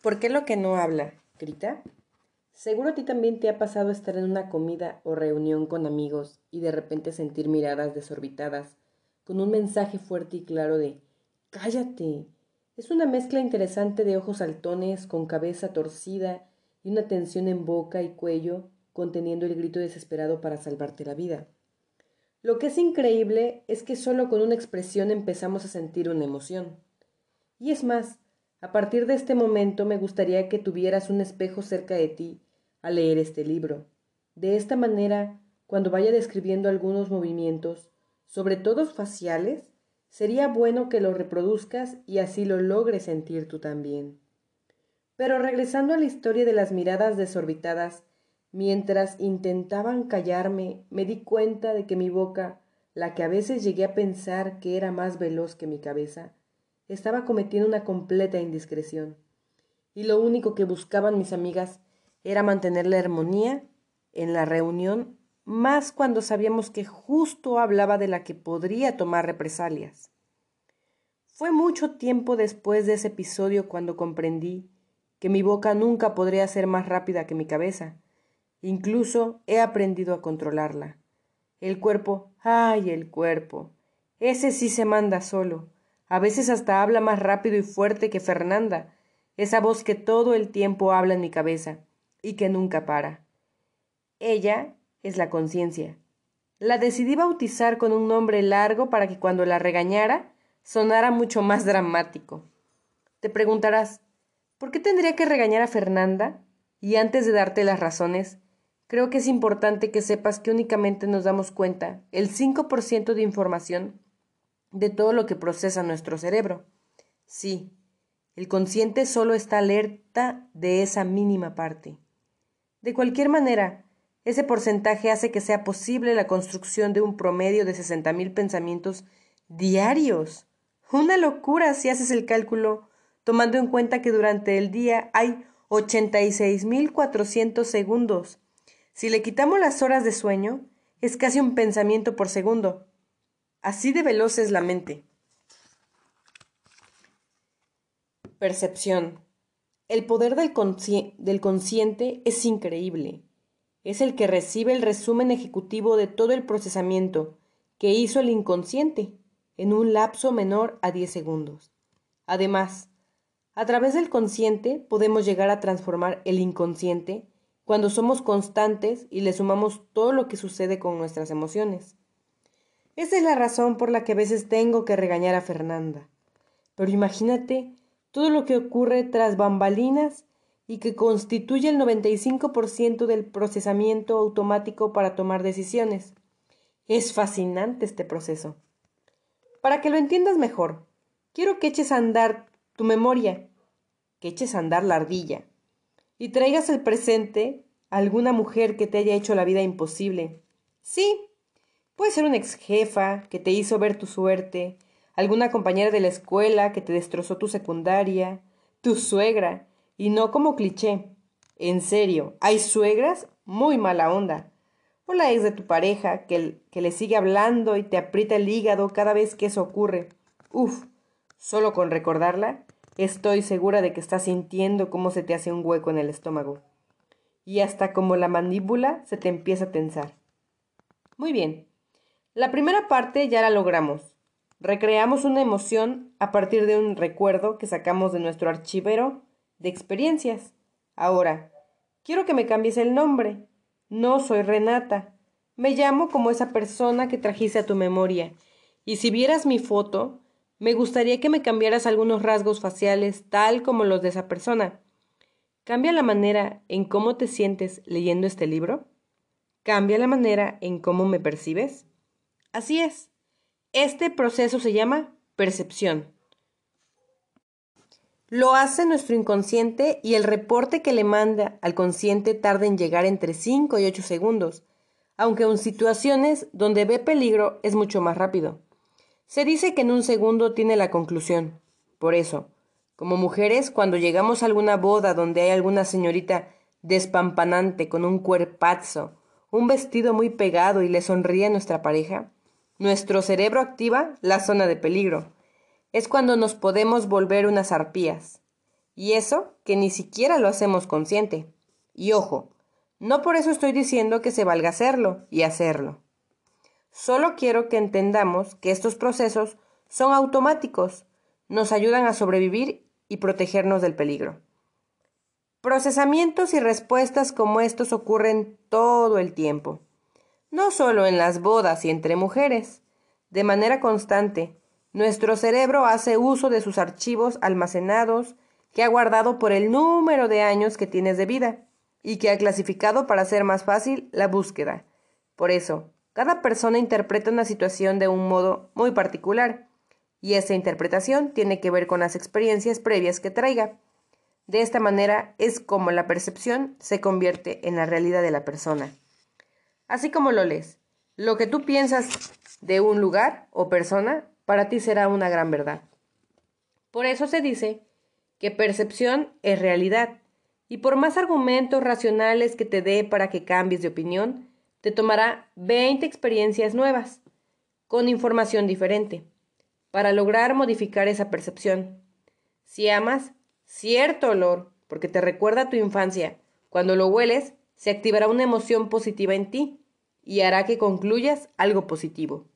¿Por qué lo que no habla? ¿Grita? Seguro a ti también te ha pasado estar en una comida o reunión con amigos y de repente sentir miradas desorbitadas, con un mensaje fuerte y claro de Cállate. Es una mezcla interesante de ojos saltones, con cabeza torcida y una tensión en boca y cuello, conteniendo el grito desesperado para salvarte la vida. Lo que es increíble es que solo con una expresión empezamos a sentir una emoción. Y es más, a partir de este momento me gustaría que tuvieras un espejo cerca de ti a leer este libro. De esta manera, cuando vaya describiendo algunos movimientos, sobre todo faciales, sería bueno que lo reproduzcas y así lo logres sentir tú también. Pero regresando a la historia de las miradas desorbitadas, mientras intentaban callarme, me di cuenta de que mi boca, la que a veces llegué a pensar que era más veloz que mi cabeza, estaba cometiendo una completa indiscreción. Y lo único que buscaban mis amigas era mantener la armonía en la reunión, más cuando sabíamos que justo hablaba de la que podría tomar represalias. Fue mucho tiempo después de ese episodio cuando comprendí que mi boca nunca podría ser más rápida que mi cabeza. Incluso he aprendido a controlarla. El cuerpo, ay, el cuerpo. Ese sí se manda solo. A veces hasta habla más rápido y fuerte que Fernanda, esa voz que todo el tiempo habla en mi cabeza y que nunca para. Ella es la conciencia. La decidí bautizar con un nombre largo para que cuando la regañara sonara mucho más dramático. Te preguntarás, ¿por qué tendría que regañar a Fernanda? Y antes de darte las razones, creo que es importante que sepas que únicamente nos damos cuenta el 5% de información de todo lo que procesa nuestro cerebro. Sí, el consciente solo está alerta de esa mínima parte. De cualquier manera, ese porcentaje hace que sea posible la construcción de un promedio de 60.000 pensamientos diarios. Una locura si haces el cálculo, tomando en cuenta que durante el día hay 86.400 segundos. Si le quitamos las horas de sueño, es casi un pensamiento por segundo. Así de veloz es la mente. Percepción. El poder del, consciente es increíble. Es el que recibe el resumen ejecutivo de todo el procesamiento que hizo el inconsciente en un lapso menor a 10 segundos. Además, a través del consciente podemos llegar a transformar el inconsciente cuando somos constantes y le sumamos todo lo que sucede con nuestras emociones. Esa es la razón por la que a veces tengo que regañar a Fernanda. Pero imagínate todo lo que ocurre tras bambalinas y que constituye el 95% del procesamiento automático para tomar decisiones. Es fascinante este proceso. Para que lo entiendas mejor, quiero que eches a andar tu memoria, que eches a andar la ardilla, y traigas al presente a alguna mujer que te haya hecho la vida imposible. Sí, puede ser una ex jefa que te hizo ver tu suerte, alguna compañera de la escuela que te destrozó tu secundaria, tu suegra, y no como cliché. En serio, hay suegras muy mala onda. O la ex de tu pareja que, que le sigue hablando y te aprieta el hígado cada vez que eso ocurre. Uf, solo con recordarla, estoy segura de que estás sintiendo cómo se te hace un hueco en el estómago. Y hasta como la mandíbula se te empieza a tensar. Muy bien. La primera parte ya la logramos. Recreamos una emoción a partir de un recuerdo que sacamos de nuestro archivero de experiencias. Ahora, quiero que me cambies el nombre. No soy Renata. Me llamo como esa persona que trajiste a tu memoria. Y si vieras mi foto, me gustaría que me cambiaras algunos rasgos faciales tal como los de esa persona. ¿Cambia la manera en cómo te sientes leyendo este libro? ¿Cambia la manera en cómo me percibes? Así es. Este proceso se llama percepción. Lo hace nuestro inconsciente y el reporte que le manda al consciente tarda en llegar entre 5 y 8 segundos, aunque en situaciones donde ve peligro es mucho más rápido. Se dice que en un segundo tiene la conclusión. Por eso, como mujeres, cuando llegamos a alguna boda donde hay alguna señorita despampanante con un cuerpazo, un vestido muy pegado y le sonríe a nuestra pareja, nuestro cerebro activa la zona de peligro. Es cuando nos podemos volver unas arpías. Y eso que ni siquiera lo hacemos consciente. Y ojo, no por eso estoy diciendo que se valga hacerlo y hacerlo. Solo quiero que entendamos que estos procesos son automáticos, nos ayudan a sobrevivir y protegernos del peligro. Procesamientos y respuestas como estos ocurren todo el tiempo, no solo en las bodas y entre mujeres, de manera constante. Nuestro cerebro hace uso de sus archivos almacenados que ha guardado por el número de años que tienes de vida y que ha clasificado para hacer más fácil la búsqueda. Por eso, cada persona interpreta una situación de un modo muy particular, y esa interpretación tiene que ver con las experiencias previas que traiga. De esta manera es como la percepción se convierte en la realidad de la persona. Así como lo lees, lo que tú piensas de un lugar o persona para ti será una gran verdad. Por eso se dice que percepción es realidad, y por más argumentos racionales que te dé para que cambies de opinión, te tomará 20 experiencias nuevas, con información diferente, para lograr modificar esa percepción. Si amas cierto olor, porque te recuerda a tu infancia, cuando lo hueles, se activará una emoción positiva en ti y hará que concluyas algo positivo.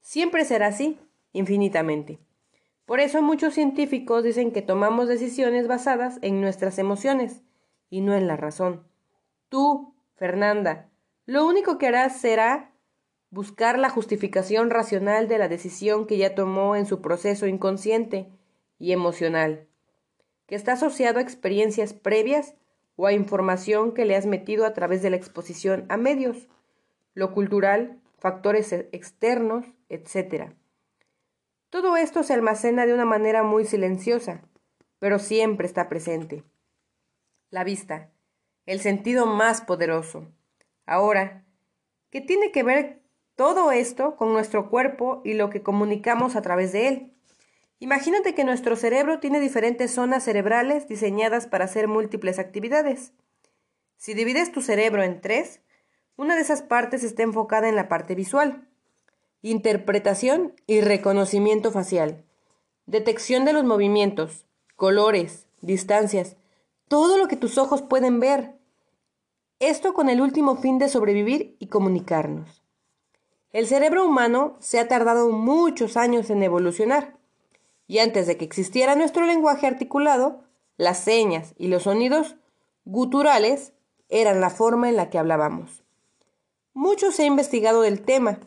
Siempre será así, infinitamente. Por eso muchos científicos dicen que tomamos decisiones basadas en nuestras emociones y no en la razón. Tú, Fernanda, lo único que harás será buscar la justificación racional de la decisión que ya tomó en su proceso inconsciente y emocional, que está asociado a experiencias previas o a información que le has metido a través de la exposición a medios, lo cultural, factores externos, etc. Todo esto se almacena de una manera muy silenciosa, pero siempre está presente. La vista, el sentido más poderoso. Ahora, ¿qué tiene que ver todo esto con nuestro cuerpo y lo que comunicamos a través de él? Imagínate que nuestro cerebro tiene diferentes zonas cerebrales diseñadas para hacer múltiples actividades. Si divides tu cerebro en tres, una de esas partes está enfocada en la parte visual, interpretación y reconocimiento facial, detección de los movimientos, colores, distancias, todo lo que tus ojos pueden ver. Esto con el último fin de sobrevivir y comunicarnos. El cerebro humano se ha tardado muchos años en evolucionar, y antes de que existiera nuestro lenguaje articulado, las señas y los sonidos guturales eran la forma en la que hablábamos. Mucho se ha investigado del tema,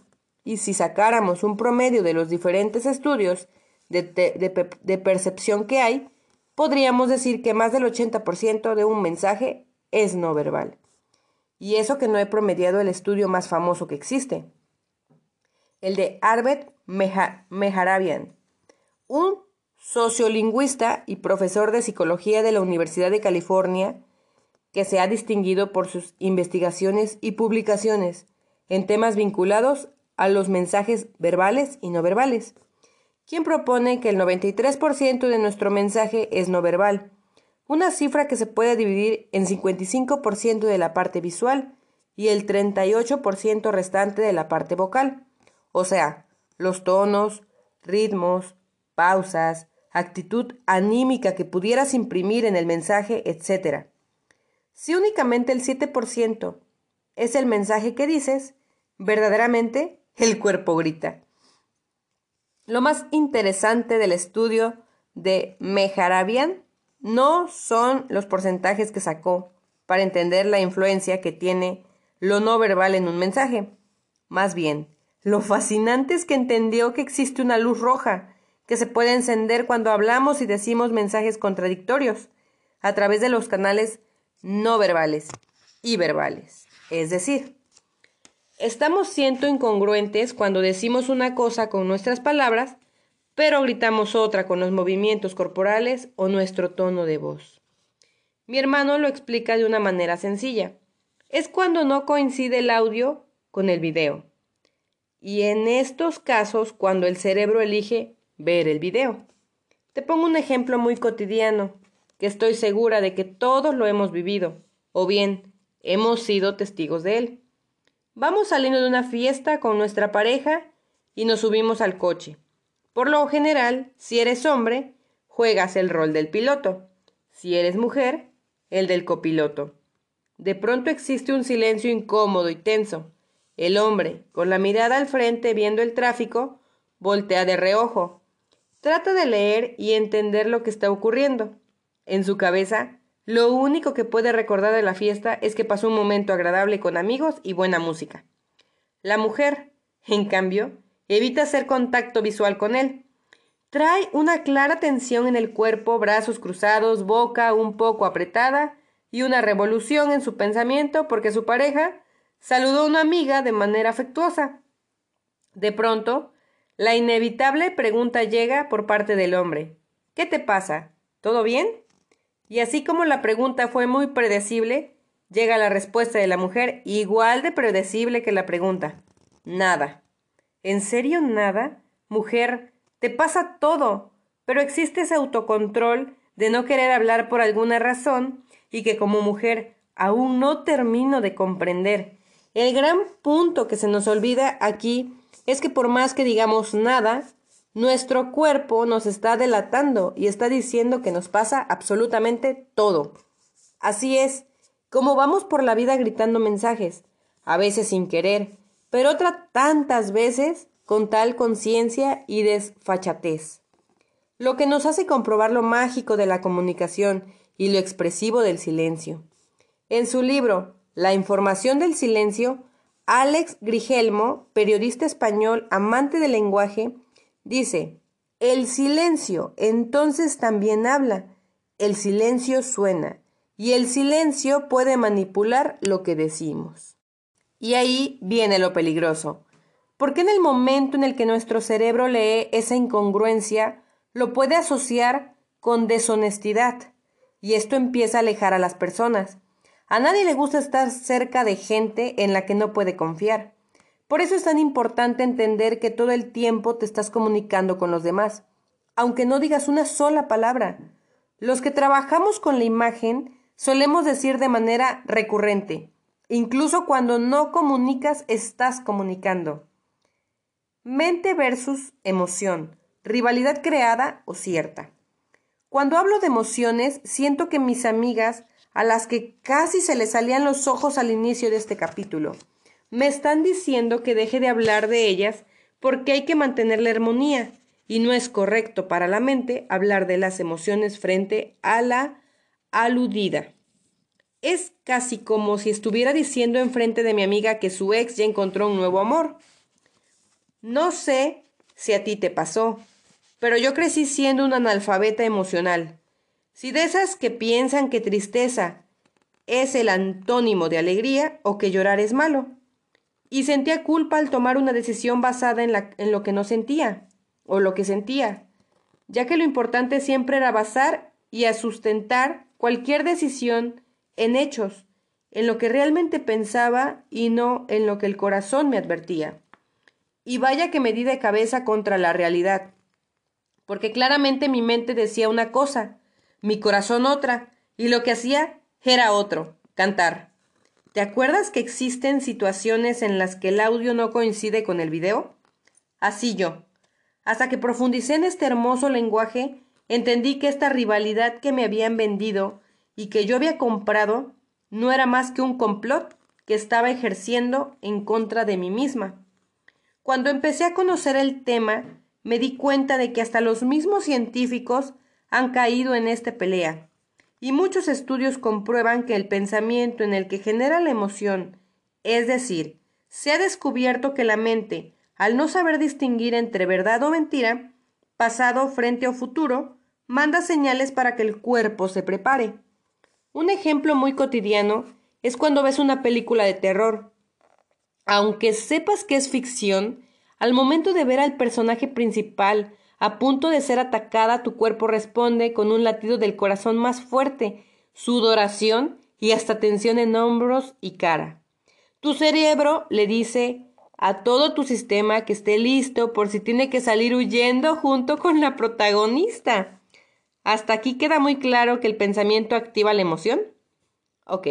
y si sacáramos un promedio de los diferentes estudios de, percepción que hay, podríamos decir que más del 80% de un mensaje es no verbal. Y eso que no he promediado el estudio más famoso que existe, el de Arbet Meharabian, un sociolingüista y profesor de psicología de la Universidad de California, que se ha distinguido por sus investigaciones y publicaciones en temas vinculados a los mensajes verbales y no verbales, quien propone que el 93% de nuestro mensaje es no verbal, una cifra que se puede dividir en 55% de la parte visual y el 38% restante de la parte vocal, o sea, los tonos, ritmos, pausas, actitud anímica que pudieras imprimir en el mensaje, etc. Si únicamente el 7% es el mensaje que dices, verdaderamente el cuerpo grita. Lo más interesante del estudio de Meharabian no son los porcentajes que sacó para entender la influencia que tiene lo no verbal en un mensaje. Más bien, lo fascinante es que entendió que existe una luz roja que se puede encender cuando hablamos y decimos mensajes contradictorios a través de los canales no verbales y verbales. Es decir, Estamos siendo incongruentes cuando decimos una cosa con nuestras palabras, pero gritamos otra con los movimientos corporales o nuestro tono de voz. Mi hermano lo explica de una manera sencilla. Es cuando no coincide el audio con el video. Y en estos casos cuando el cerebro elige ver el video. Te pongo un ejemplo muy cotidiano, que estoy segura de que todos lo hemos vivido, o bien hemos sido testigos de él. Vamos saliendo de una fiesta con nuestra pareja y nos subimos al coche. Por lo general, si eres hombre, juegas el rol del piloto. Si eres mujer, el del copiloto. De pronto existe un silencio incómodo y tenso. El hombre, con la mirada al frente viendo el tráfico, voltea de reojo. Trata de leer y entender lo que está ocurriendo. En su cabeza, lo único que puede recordar de la fiesta es que pasó un momento agradable con amigos y buena música. La mujer, en cambio, evita hacer contacto visual con él. Trae una clara tensión en el cuerpo, brazos cruzados, boca un poco apretada y una revolución en su pensamiento porque su pareja saludó a una amiga de manera afectuosa. De pronto, la inevitable pregunta llega por parte del hombre. ¿Qué te pasa? ¿Todo bien? Y así como la pregunta fue muy predecible, llega la respuesta de la mujer igual de predecible que la pregunta. Nada. ¿En serio nada? Mujer, te pasa todo, pero existe ese autocontrol de no querer hablar por alguna razón y que como mujer aún no termino de comprender. El gran punto que se nos olvida aquí es que por más que digamos nada, nuestro cuerpo nos está delatando y está diciendo que nos pasa absolutamente todo. Así es, como vamos por la vida gritando mensajes, a veces sin querer, pero otras tantas veces con tal conciencia y desfachatez. Lo que nos hace comprobar lo mágico de la comunicación y lo expresivo del silencio. En su libro La información del silencio, Alex Grigelmo, periodista español amante del lenguaje, dice, el silencio entonces también habla, el silencio suena, y el silencio puede manipular lo que decimos. Y ahí viene lo peligroso, porque en el momento en el que nuestro cerebro lee esa incongruencia, lo puede asociar con deshonestidad, y esto empieza a alejar a las personas. A nadie le gusta estar cerca de gente en la que no puede confiar. Por eso es tan importante entender que todo el tiempo te estás comunicando con los demás, aunque no digas una sola palabra. Los que trabajamos con la imagen solemos decir de manera recurrente, incluso cuando no comunicas, estás comunicando. Mente versus emoción, rivalidad creada o cierta. Cuando hablo de emociones, siento que mis amigas, a las que casi se les salían los ojos al inicio de este capítulo, me están diciendo que deje de hablar de ellas porque hay que mantener la armonía y no es correcto para la mente hablar de las emociones frente a la aludida. Es casi como si estuviera diciendo enfrente de mi amiga que su ex ya encontró un nuevo amor. No sé si a ti te pasó, pero yo crecí siendo un analfabeta emocional. Si de esas que piensan que tristeza es el antónimo de alegría o que llorar es malo. Y sentía culpa al tomar una decisión basada en, lo que no sentía o lo que sentía, ya que lo importante siempre era basar y a sustentar cualquier decisión en hechos, en lo que realmente pensaba y no en lo que el corazón me advertía. Y vaya que me di de cabeza contra la realidad porque claramente mi mente decía una cosa, mi corazón otra, y lo que hacía era otro, cantar. ¿Te acuerdas que existen situaciones en las que el audio no coincide con el video? Así yo. Hasta que profundicé en este hermoso lenguaje, entendí que esta rivalidad que me habían vendido y que yo había comprado no era más que un complot que estaba ejerciendo en contra de mí misma. Cuando empecé a conocer el tema, me di cuenta de que hasta los mismos científicos han caído en esta pelea. Y muchos estudios comprueban que el pensamiento en el que genera la emoción, es decir, se ha descubierto que la mente, al no saber distinguir entre verdad o mentira, pasado, frente o futuro, manda señales para que el cuerpo se prepare. Un ejemplo muy cotidiano es cuando ves una película de terror. Aunque sepas que es ficción, al momento de ver al personaje principal a punto de ser atacada, tu cuerpo responde con un latido del corazón más fuerte, sudoración y hasta tensión en hombros y cara. Tu cerebro le dice a todo tu sistema que esté listo por si tiene que salir huyendo junto con la protagonista. ¿Hasta aquí queda muy claro que el pensamiento activa la emoción? Ok.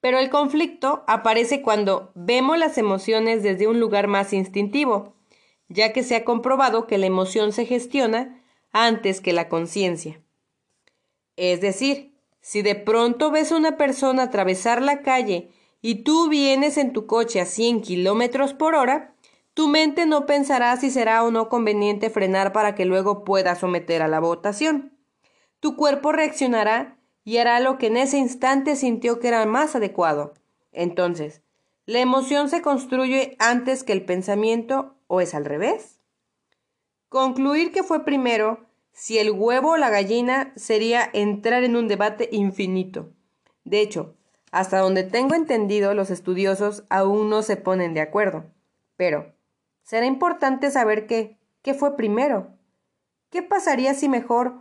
Pero el conflicto aparece cuando vemos las emociones desde un lugar más instintivo, ya que se ha comprobado que la emoción se gestiona antes que la conciencia. Es decir, si de pronto ves a una persona atravesar la calle y tú vienes en tu coche a 100 kilómetros por hora, tu mente no pensará si será o no conveniente frenar para que luego pueda someter a la votación. Tu cuerpo reaccionará y hará lo que en ese instante sintió que era más adecuado. Entonces, ¿la emoción se construye antes que el pensamiento o es al revés? Concluir que fue primero, si el huevo o la gallina, sería entrar en un debate infinito. De hecho, hasta donde tengo entendido, los estudiosos aún no se ponen de acuerdo. Pero, será importante saber qué, qué fue primero. ¿Qué pasaría si mejor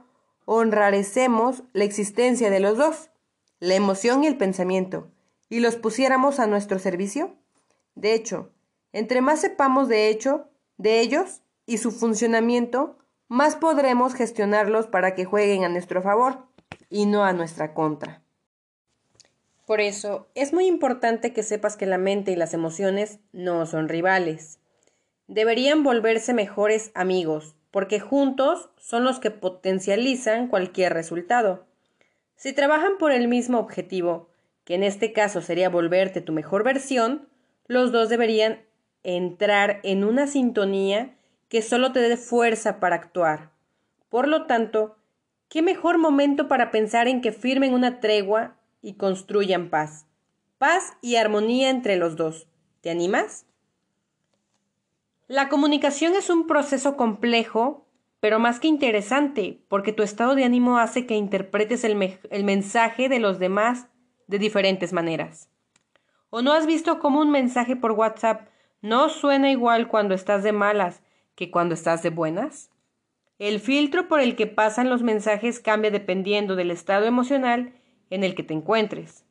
honrarecemos la existencia de los dos, la emoción y el pensamiento, y los pusiéramos a nuestro servicio? De hecho, entre más sepamos de hecho de ellos y su funcionamiento, más podremos gestionarlos para que jueguen a nuestro favor y no a nuestra contra. Por eso, es muy importante que sepas que la mente y las emociones no son rivales deberían volverse mejores amigos, porque juntos son los que potencializan cualquier resultado. Si trabajan por el mismo objetivo, que en este caso sería volverte tu mejor versión, los dos deberían entrar en una sintonía que solo te dé fuerza para actuar. Por lo tanto, ¿qué mejor momento para pensar en que firmen una tregua y construyan paz? Paz y armonía entre los dos. ¿Te animas? La comunicación es un proceso complejo, pero más que interesante, porque tu estado de ánimo hace que interpretes el, mensaje de los demás de diferentes maneras. ¿O no has visto cómo un mensaje por WhatsApp no suena igual cuando estás de malas que cuando estás de buenas? El filtro por el que pasan los mensajes cambia dependiendo del estado emocional en el que te encuentres.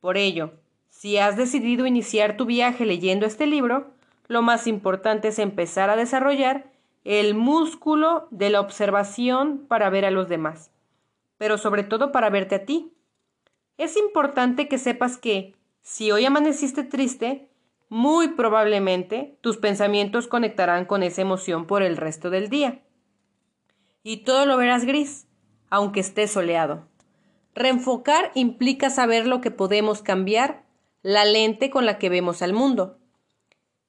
Por ello, si has decidido iniciar tu viaje leyendo este libro, lo más importante es empezar a desarrollar el músculo de la observación para ver a los demás, pero sobre todo para verte a ti. Es importante que sepas que si hoy amaneciste triste, muy probablemente tus pensamientos conectarán con esa emoción por el resto del día. Y todo lo verás gris, aunque esté soleado. Reenfocar implica saber lo que podemos cambiar, la lente con la que vemos al mundo.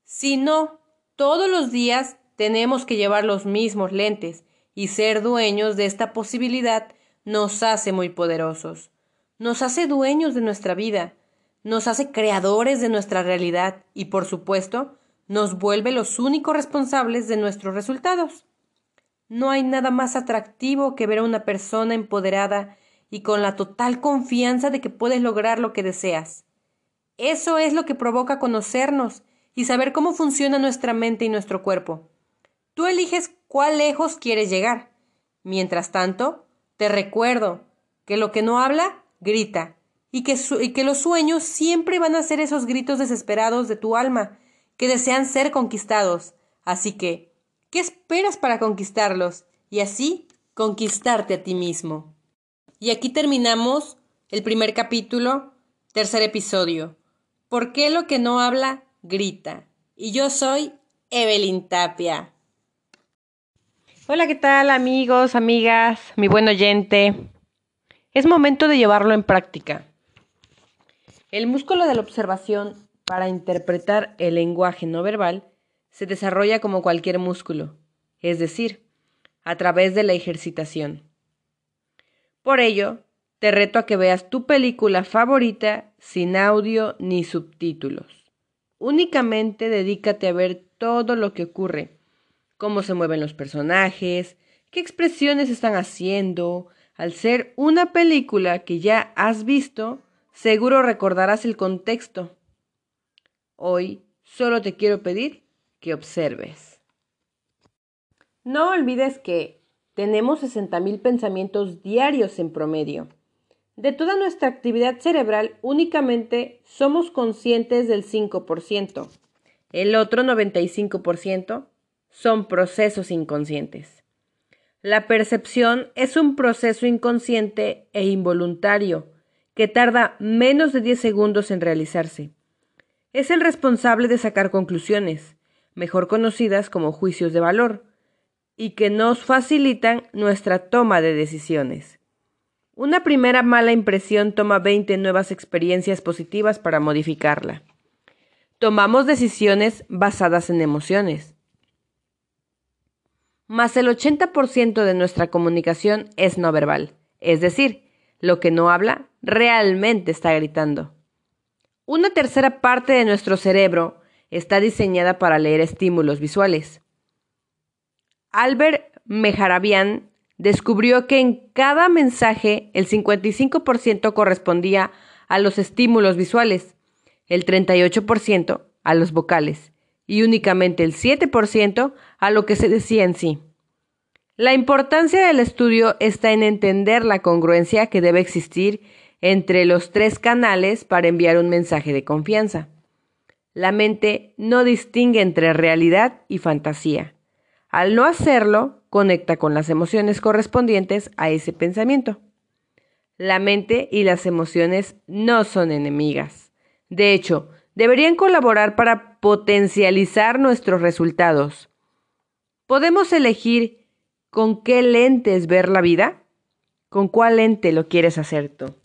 Si no, todos los días tenemos que llevar los mismos lentes y ser dueños de esta posibilidad nos hace muy poderosos, nos hace dueños de nuestra vida, nos hace creadores de nuestra realidad y, por supuesto, nos vuelve los únicos responsables de nuestros resultados. No hay nada más atractivo que ver a una persona empoderada y con la total confianza de que puedes lograr lo que deseas. Eso es lo que provoca conocernos y saber cómo funciona nuestra mente y nuestro cuerpo. Tú eliges cuál lejos quieres llegar. Mientras tanto, te recuerdo que lo que no habla, grita, y que, los sueños siempre van a ser esos gritos desesperados de tu alma, que desean ser conquistados. Así que, ¿qué esperas para conquistarlos? Y así conquistarte a ti mismo. Y aquí terminamos el primer capítulo, tercer episodio. ¿Por qué lo que no habla grita. Y yo soy Evelyn Tapia. Hola, ¿qué tal amigos, amigas, mi buen oyente? Es momento de llevarlo en práctica. El músculo de la observación para interpretar el lenguaje no verbal se desarrolla como cualquier músculo, es decir, a través de la ejercitación. Por ello, te reto a que veas tu película favorita sin audio ni subtítulos. Únicamente dedícate a ver todo lo que ocurre, cómo se mueven los personajes, qué expresiones están haciendo. Al ser una película que ya has visto, seguro recordarás el contexto. Hoy solo te quiero pedir que observes. No olvides que tenemos 60.000 pensamientos diarios en promedio. De toda nuestra actividad cerebral, únicamente somos conscientes del 5%. El otro 95% son procesos inconscientes. La percepción es un proceso inconsciente e involuntario que tarda menos de 10 segundos en realizarse. Es el responsable de sacar conclusiones, mejor conocidas como juicios de valor, y que nos facilitan nuestra toma de decisiones. Una primera mala impresión toma 20 nuevas experiencias positivas para modificarla. Tomamos decisiones basadas en emociones. Más el 80% de nuestra comunicación es no verbal, es decir, lo que no habla realmente está gritando. Una tercera parte de nuestro cerebro está diseñada para leer estímulos visuales. Albert Mehrabian descubrió que en cada mensaje el 55% correspondía a los estímulos visuales, el 38% a los vocales y únicamente el 7% a lo que se decía en sí. La importancia del estudio está en entender la congruencia que debe existir entre los tres canales para enviar un mensaje de confianza. La mente no distingue entre realidad y fantasía. Al no hacerlo, conecta con las emociones correspondientes a ese pensamiento. La mente y las emociones no son enemigas. De hecho, deberían colaborar para potencializar nuestros resultados. Podemos elegir con qué lentes ver la vida. ¿Con cuál lente lo quieres hacer tú?